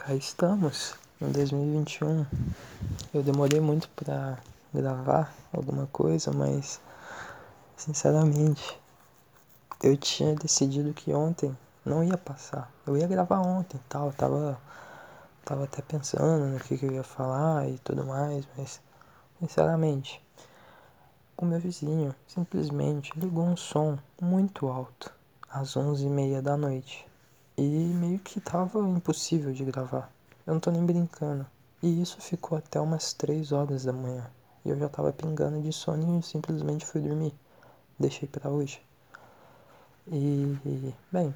cá estamos em 2021. Eu demorei muito para gravar alguma coisa, mas sinceramente eu tinha decidido que ontem não ia passar. Eu ia gravar ontem, tal, tava tava até pensando no que, que eu ia falar e tudo mais, mas sinceramente, o meu vizinho simplesmente ligou um som muito alto às onze e meia da noite e meio que tava impossível de gravar. Eu não tô nem brincando. E isso ficou até umas 3 horas da manhã. E eu já tava pingando de sono e simplesmente fui dormir. Deixei para hoje. E, bem,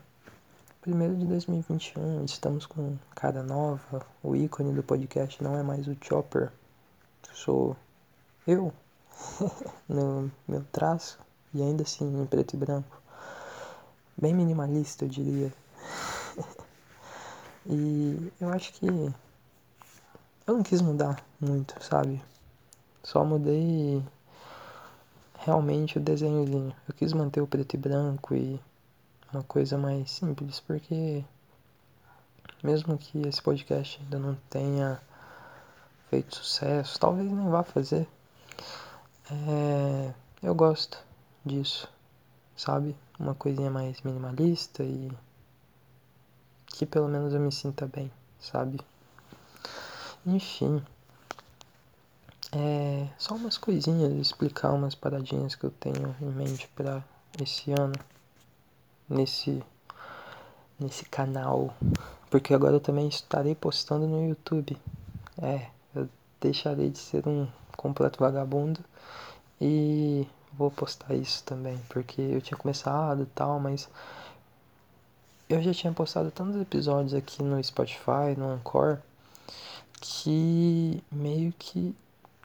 primeiro de 2021, estamos com cara nova. O ícone do podcast não é mais o Chopper. Sou eu, no meu traço. E ainda assim, em preto e branco. Bem minimalista, eu diria. E eu acho que eu não quis mudar muito, sabe? Só mudei realmente o desenhozinho. Eu quis manter o preto e branco e uma coisa mais simples, porque mesmo que esse podcast ainda não tenha feito sucesso, talvez nem vá fazer, é, eu gosto disso, sabe? Uma coisinha mais minimalista e que pelo menos eu me sinta bem, sabe? Enfim. É só umas coisinhas, explicar umas paradinhas que eu tenho em mente para esse ano nesse nesse canal, porque agora eu também estarei postando no YouTube. É, eu deixarei de ser um completo vagabundo e vou postar isso também, porque eu tinha começado e tal, mas eu já tinha postado tantos episódios aqui no Spotify, no Anchor, que meio que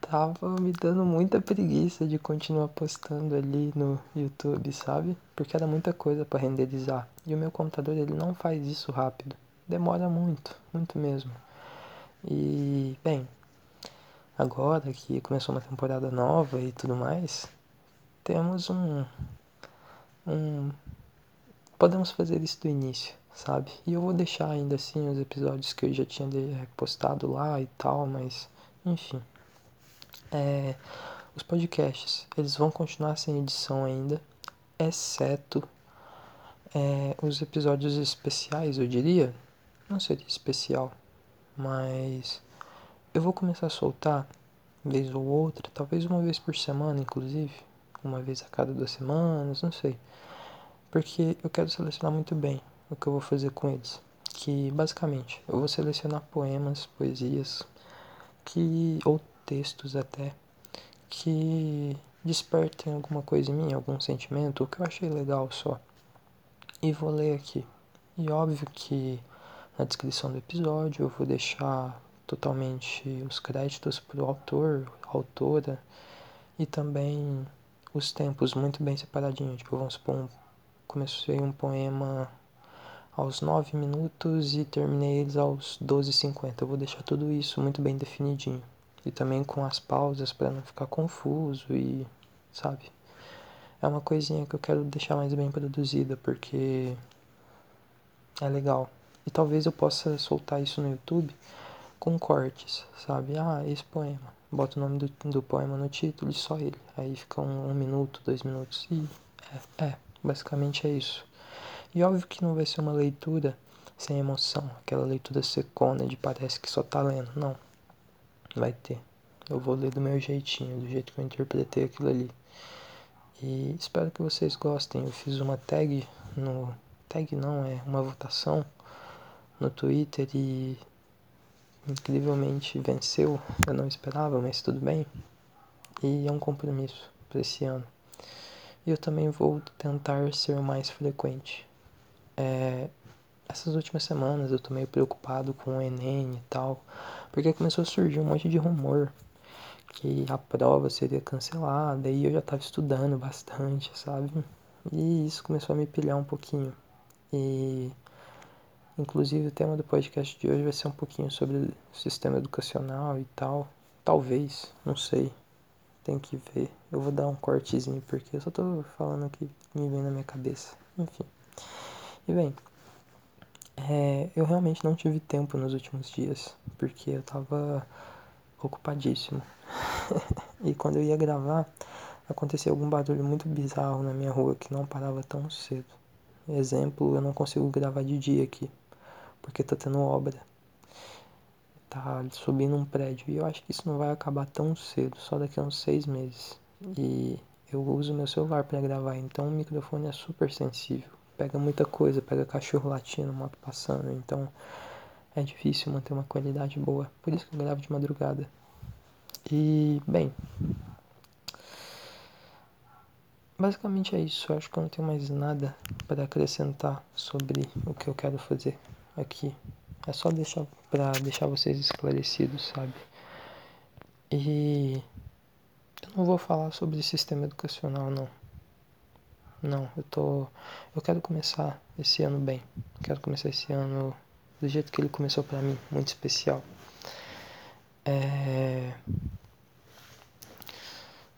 tava me dando muita preguiça de continuar postando ali no YouTube, sabe? Porque era muita coisa para renderizar. E o meu computador ele não faz isso rápido. Demora muito, muito mesmo. E, bem, agora que começou uma temporada nova e tudo mais, temos um um podemos fazer isso do início, sabe? E eu vou deixar ainda assim os episódios que eu já tinha postado lá e tal, mas enfim. É, os podcasts, eles vão continuar sem edição ainda, exceto é, os episódios especiais, eu diria. Não seria especial, mas eu vou começar a soltar vez ou outra, talvez uma vez por semana, inclusive, uma vez a cada duas semanas, não sei porque eu quero selecionar muito bem o que eu vou fazer com eles. Que basicamente eu vou selecionar poemas, poesias, que ou textos até que despertem alguma coisa em mim, algum sentimento, o que eu achei legal só. E vou ler aqui. E óbvio que na descrição do episódio eu vou deixar totalmente os créditos pro autor, autora e também os tempos muito bem separadinhos. Tipo, vamos supor um comecei um poema aos 9 minutos e terminei eles aos 12h50. Eu vou deixar tudo isso muito bem definidinho. E também com as pausas para não ficar confuso e, sabe? É uma coisinha que eu quero deixar mais bem produzida porque é legal. E talvez eu possa soltar isso no YouTube com cortes, sabe? Ah, esse poema. Bota o nome do, do poema no título e só ele. Aí fica um, um minuto, dois minutos. E é, é. Basicamente é isso. E óbvio que não vai ser uma leitura sem emoção, aquela leitura secona de parece que só tá lendo. Não. Vai ter. Eu vou ler do meu jeitinho, do jeito que eu interpretei aquilo ali. E espero que vocês gostem. Eu fiz uma tag no. Tag não, é uma votação no Twitter e incrivelmente venceu. Eu não esperava, mas tudo bem. E é um compromisso para esse ano. E eu também vou tentar ser mais frequente. É, essas últimas semanas eu tô meio preocupado com o Enem e tal, porque começou a surgir um monte de rumor que a prova seria cancelada e eu já tava estudando bastante, sabe? E isso começou a me pilhar um pouquinho. E inclusive o tema do podcast de hoje vai ser um pouquinho sobre o sistema educacional e tal. Talvez, não sei tem que ver. Eu vou dar um cortezinho porque eu só tô falando o que me vem na minha cabeça. Enfim. E bem, É, eu realmente não tive tempo nos últimos dias, porque eu tava ocupadíssimo. e quando eu ia gravar, aconteceu algum barulho muito bizarro na minha rua que não parava tão cedo. Exemplo, eu não consigo gravar de dia aqui, porque tá tendo obra. Tá subindo um prédio. E eu acho que isso não vai acabar tão cedo, só daqui a uns seis meses. E eu uso meu celular para gravar, então o microfone é super sensível. Pega muita coisa, pega cachorro latindo, moto passando, então é difícil manter uma qualidade boa. Por isso que eu gravo de madrugada. E, bem, basicamente é isso. Eu acho que eu não tenho mais nada para acrescentar sobre o que eu quero fazer aqui. É só deixar para deixar vocês esclarecidos, sabe? E eu não vou falar sobre sistema educacional, não. Não, eu tô. Eu quero começar esse ano bem. Quero começar esse ano do jeito que ele começou para mim, muito especial. É...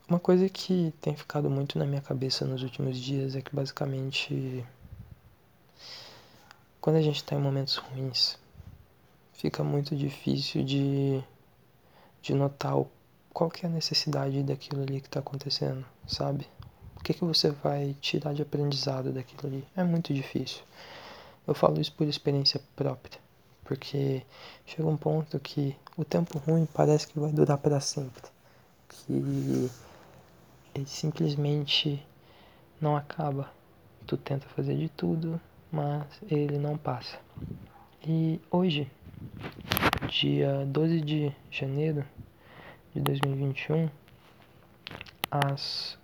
Uma coisa que tem ficado muito na minha cabeça nos últimos dias é que basicamente quando a gente está em momentos ruins, fica muito difícil de, de notar o, qual que é a necessidade daquilo ali que está acontecendo, sabe? O que, que você vai tirar de aprendizado daquilo ali? É muito difícil. Eu falo isso por experiência própria, porque chega um ponto que o tempo ruim parece que vai durar para sempre, que ele simplesmente não acaba. Tu tenta fazer de tudo, mas ele não passa. E hoje, dia 12 de janeiro de 2021, às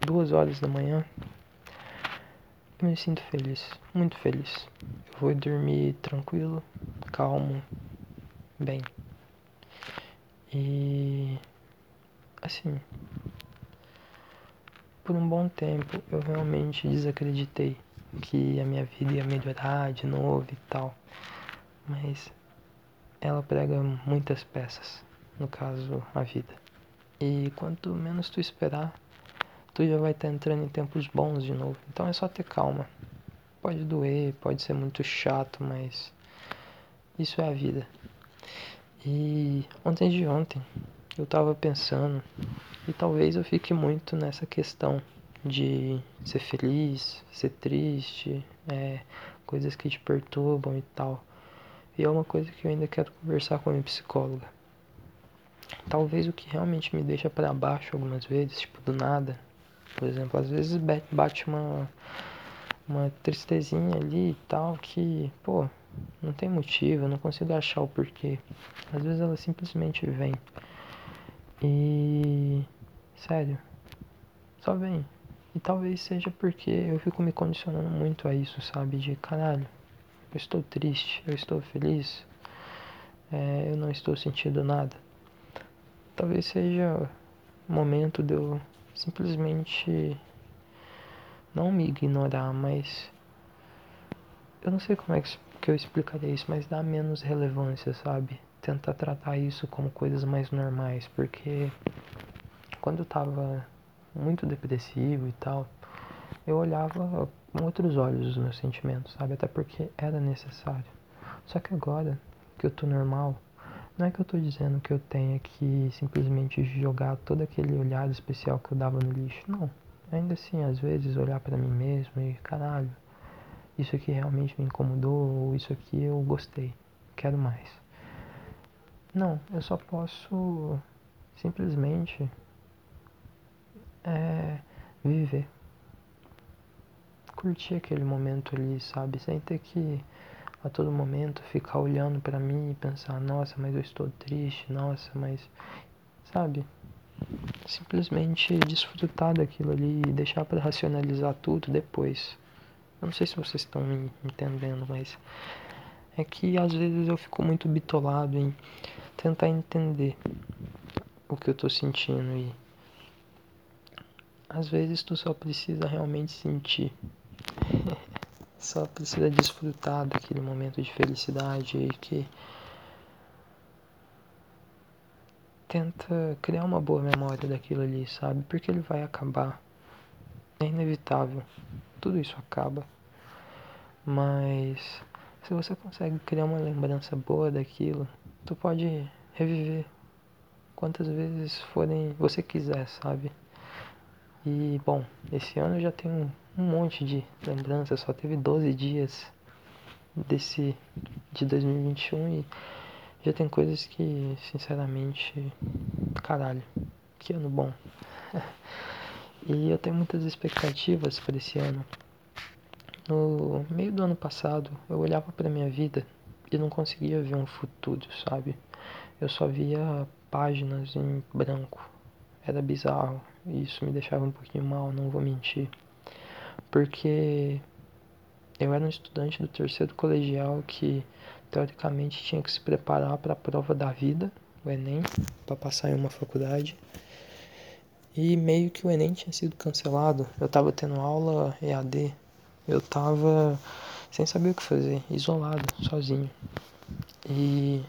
duas horas da manhã, eu me sinto feliz, muito feliz. Eu vou dormir tranquilo, calmo, bem. E assim, por um bom tempo eu realmente desacreditei que a minha vida ia melhorar de novo e tal. Mas ela prega muitas peças, no caso a vida. E quanto menos tu esperar, tu já vai estar tá entrando em tempos bons de novo. Então é só ter calma. Pode doer, pode ser muito chato, mas isso é a vida. E ontem de ontem eu tava pensando e talvez eu fique muito nessa questão de ser feliz, ser triste, é, coisas que te perturbam e tal. E é uma coisa que eu ainda quero conversar com a minha psicóloga. Talvez o que realmente me deixa para baixo algumas vezes, tipo do nada, por exemplo, às vezes bate uma, uma tristezinha ali e tal que, pô, não tem motivo, eu não consigo achar o porquê. Às vezes ela simplesmente vem. E. Sério. Só vem. E talvez seja porque eu fico me condicionando muito a isso, sabe? De caralho, eu estou triste, eu estou feliz, é, eu não estou sentindo nada. Talvez seja o momento de eu simplesmente não me ignorar, mas eu não sei como é que eu explicaria isso, mas dar menos relevância, sabe? Tentar tratar isso como coisas mais normais, porque quando eu tava muito depressivo e tal, eu olhava com outros olhos os meus sentimentos, sabe? Até porque era necessário. Só que agora que eu tô normal, não é que eu tô dizendo que eu tenha que simplesmente jogar todo aquele olhar especial que eu dava no lixo. Não. Ainda assim, às vezes, olhar para mim mesmo e, caralho, isso aqui realmente me incomodou, ou isso aqui eu gostei, quero mais. Não, eu só posso simplesmente é, viver. Curtir aquele momento ali, sabe? Sem ter que a todo momento ficar olhando para mim e pensar, nossa, mas eu estou triste, nossa, mas sabe? Simplesmente desfrutar daquilo ali e deixar para racionalizar tudo depois. Eu não sei se vocês estão me entendendo, mas é que às vezes eu fico muito bitolado em tentar entender o que eu tô sentindo e às vezes tu só precisa realmente sentir. só precisa desfrutar daquele momento de felicidade e que tenta criar uma boa memória daquilo ali, sabe? Porque ele vai acabar. É inevitável. Tudo isso acaba. Mas se você consegue criar uma lembrança boa daquilo, tu pode reviver quantas vezes forem você quiser, sabe? E bom, esse ano eu já tenho um monte de lembranças, só teve 12 dias desse de 2021 e já tem coisas que, sinceramente, caralho, que ano bom. e eu tenho muitas expectativas para esse ano. No meio do ano passado, eu olhava para minha vida e não conseguia ver um futuro, sabe? Eu só via páginas em branco. Era bizarro. E isso me deixava um pouquinho mal, não vou mentir. Porque eu era um estudante do terceiro colegial que teoricamente tinha que se preparar para a prova da vida, o Enem, para passar em uma faculdade. E meio que o Enem tinha sido cancelado. Eu estava tendo aula EAD. Eu estava sem saber o que fazer, isolado, sozinho. E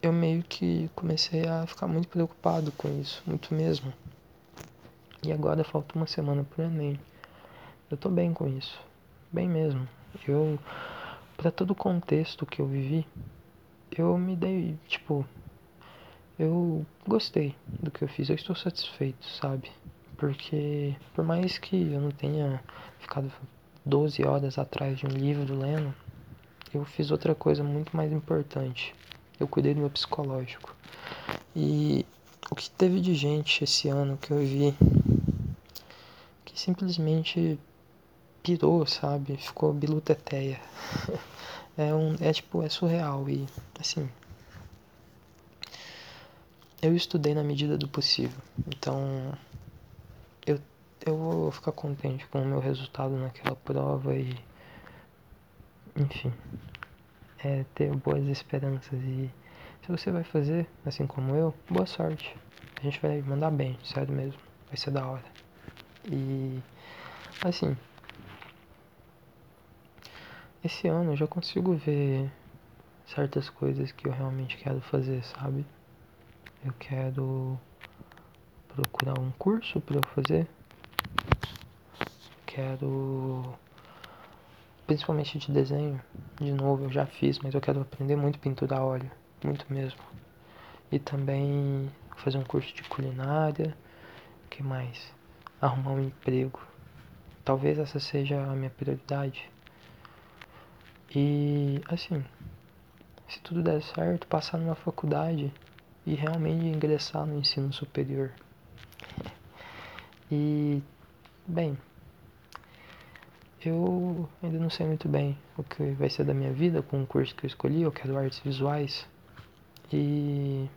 eu meio que comecei a ficar muito preocupado com isso, muito mesmo. E agora falta uma semana pro Enem. Eu tô bem com isso, bem mesmo. Eu, para todo o contexto que eu vivi, eu me dei, tipo, eu gostei do que eu fiz, eu estou satisfeito, sabe? Porque por mais que eu não tenha ficado 12 horas atrás de um livro lendo, eu fiz outra coisa muito mais importante eu cuidei do meu psicológico. E o que teve de gente esse ano que eu vi que simplesmente pirou, sabe? Ficou biluteteia. É um é tipo, é surreal e assim, eu estudei na medida do possível. Então, eu eu vou ficar contente com o meu resultado naquela prova e enfim, é ter boas esperanças e se você vai fazer, assim como eu, boa sorte. A gente vai mandar bem, sério mesmo. Vai ser da hora. E assim, esse ano eu já consigo ver certas coisas que eu realmente quero fazer, sabe? Eu quero procurar um curso para eu fazer. Quero principalmente de desenho. De novo, eu já fiz, mas eu quero aprender muito pintura a óleo, muito mesmo. E também fazer um curso de culinária, que mais? Arrumar um emprego. Talvez essa seja a minha prioridade. E assim, se tudo der certo, passar numa faculdade e realmente ingressar no ensino superior. E bem, eu ainda não sei muito bem o que vai ser da minha vida com o curso que eu escolhi. Eu quero artes visuais. E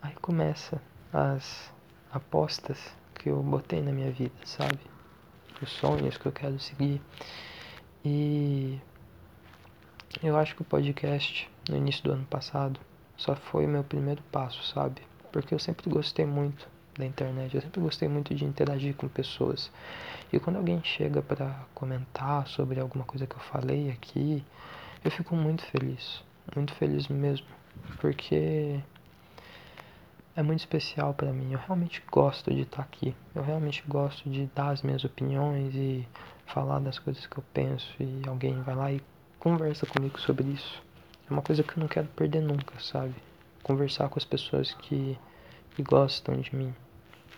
aí começa as apostas que eu botei na minha vida, sabe? Os sonhos que eu quero seguir. E eu acho que o podcast no início do ano passado só foi o meu primeiro passo, sabe? Porque eu sempre gostei muito da internet. Eu sempre gostei muito de interagir com pessoas. E quando alguém chega para comentar sobre alguma coisa que eu falei aqui, eu fico muito feliz, muito feliz mesmo, porque é muito especial para mim. Eu realmente gosto de estar aqui. Eu realmente gosto de dar as minhas opiniões e falar das coisas que eu penso e alguém vai lá e conversa comigo sobre isso. É uma coisa que eu não quero perder nunca, sabe? Conversar com as pessoas que que gostam de mim,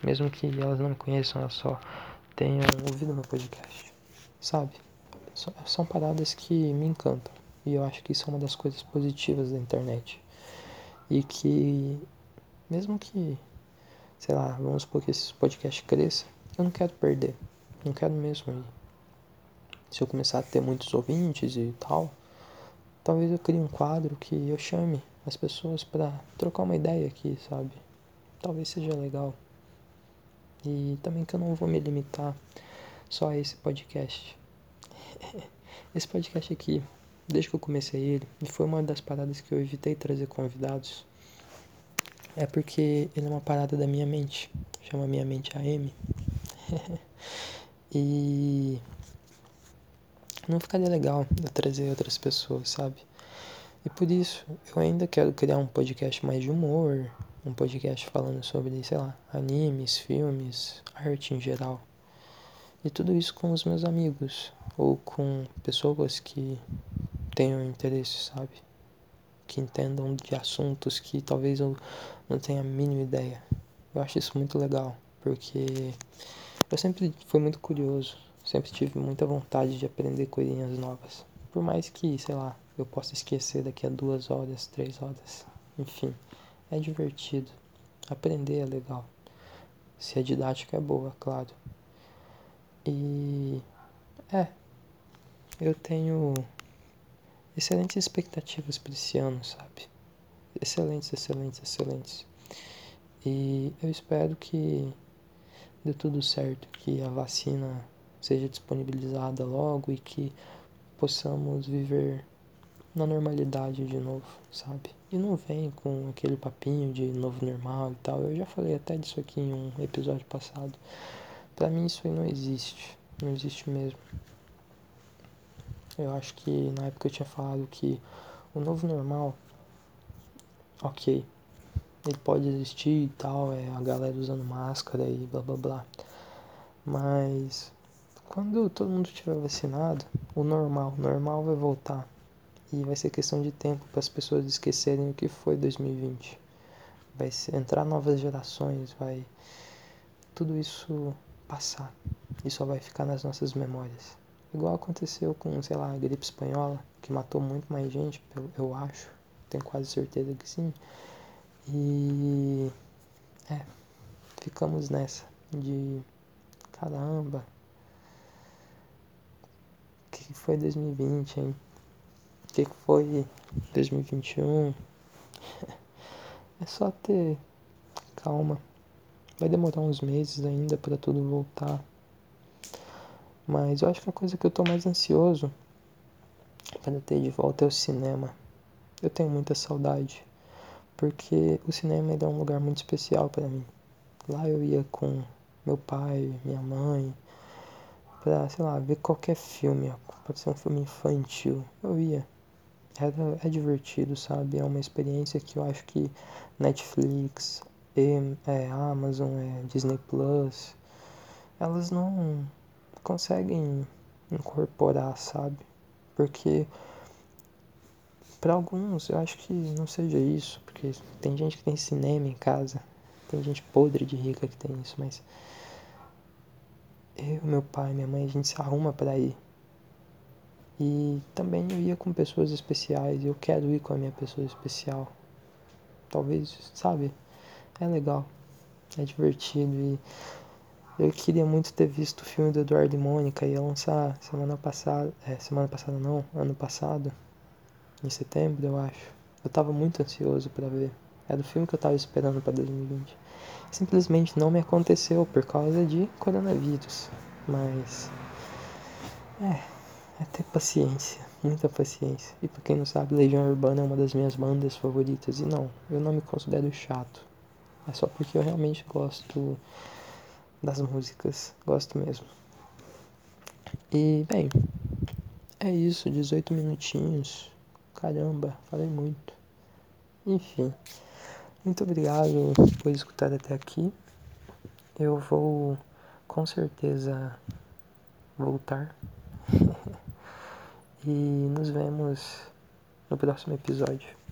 mesmo que elas não me conheçam, elas só tenham ouvido meu podcast, sabe? São paradas que me encantam e eu acho que isso é uma das coisas positivas da internet e que mesmo que, sei lá, vamos supor que esse podcast cresça, eu não quero perder, não quero mesmo ir. Se eu começar a ter muitos ouvintes e tal, talvez eu crie um quadro que eu chame as pessoas para trocar uma ideia aqui, sabe? talvez seja legal. E também que eu não vou me limitar só a esse podcast. Esse podcast aqui, desde que eu comecei ele, e foi uma das paradas que eu evitei trazer convidados, é porque ele é uma parada da minha mente, chama minha mente AM. e não ficaria legal eu trazer outras pessoas, sabe? E por isso eu ainda quero criar um podcast mais de humor, um podcast falando sobre, sei lá, animes, filmes, arte em geral. E tudo isso com os meus amigos ou com pessoas que tenham interesse, sabe? Que entendam de assuntos que talvez eu não tenha a mínima ideia. Eu acho isso muito legal, porque eu sempre fui muito curioso, sempre tive muita vontade de aprender coisinhas novas. Por mais que, sei lá, eu possa esquecer daqui a duas horas, três horas. Enfim, é divertido. Aprender é legal. Se a didática é boa, claro. E é, eu tenho excelentes expectativas para esse ano, sabe? Excelentes, excelentes, excelentes. E eu espero que dê tudo certo, que a vacina seja disponibilizada logo e que possamos viver na normalidade de novo, sabe? E não vem com aquele papinho de novo normal e tal. Eu já falei até disso aqui em um episódio passado. Pra mim isso aí não existe. Não existe mesmo. Eu acho que na época eu tinha falado que o novo normal, ok, ele pode existir e tal, é a galera usando máscara e blá blá blá. Mas quando todo mundo estiver vacinado, o normal, o normal vai voltar. E vai ser questão de tempo para as pessoas esquecerem o que foi 2020. Vai entrar novas gerações, vai tudo isso passar e só vai ficar nas nossas memórias. Igual aconteceu com, sei lá, a gripe espanhola, que matou muito mais gente, eu acho. Tenho quase certeza que sim. E. É. Ficamos nessa. De. Caramba. Que foi 2020, hein? O que foi 2021? É só ter calma. Vai demorar uns meses ainda para tudo voltar. Mas eu acho que a coisa que eu tô mais ansioso para ter de volta é o cinema. Eu tenho muita saudade, porque o cinema é um lugar muito especial para mim. Lá eu ia com meu pai, minha mãe, pra, sei lá, ver qualquer filme, pode ser um filme infantil. Eu ia. Era, é divertido, sabe? É uma experiência que eu acho que Netflix, é, Amazon, é, Disney Plus, elas não conseguem incorporar, sabe? Porque para alguns eu acho que não seja isso, porque tem gente que tem cinema em casa, tem gente podre de rica que tem isso, mas eu, meu pai, minha mãe, a gente se arruma para ir. E também eu ia com pessoas especiais, eu quero ir com a minha pessoa especial. Talvez, sabe? É legal, é divertido e eu queria muito ter visto o filme do Eduardo e Mônica, ia lançar semana passada. É, semana passada não, ano passado. Em setembro, eu acho. Eu tava muito ansioso para ver. Era o filme que eu tava esperando para 2020. Simplesmente não me aconteceu por causa de coronavírus. Mas. É. É ter paciência. Muita paciência. E pra quem não sabe, Legião Urbana é uma das minhas bandas favoritas. E não, eu não me considero chato. É só porque eu realmente gosto das músicas. Gosto mesmo. E, bem, é isso. 18 minutinhos. Caramba, falei muito. Enfim, muito obrigado por escutar até aqui. Eu vou com certeza voltar. e nos vemos no próximo episódio.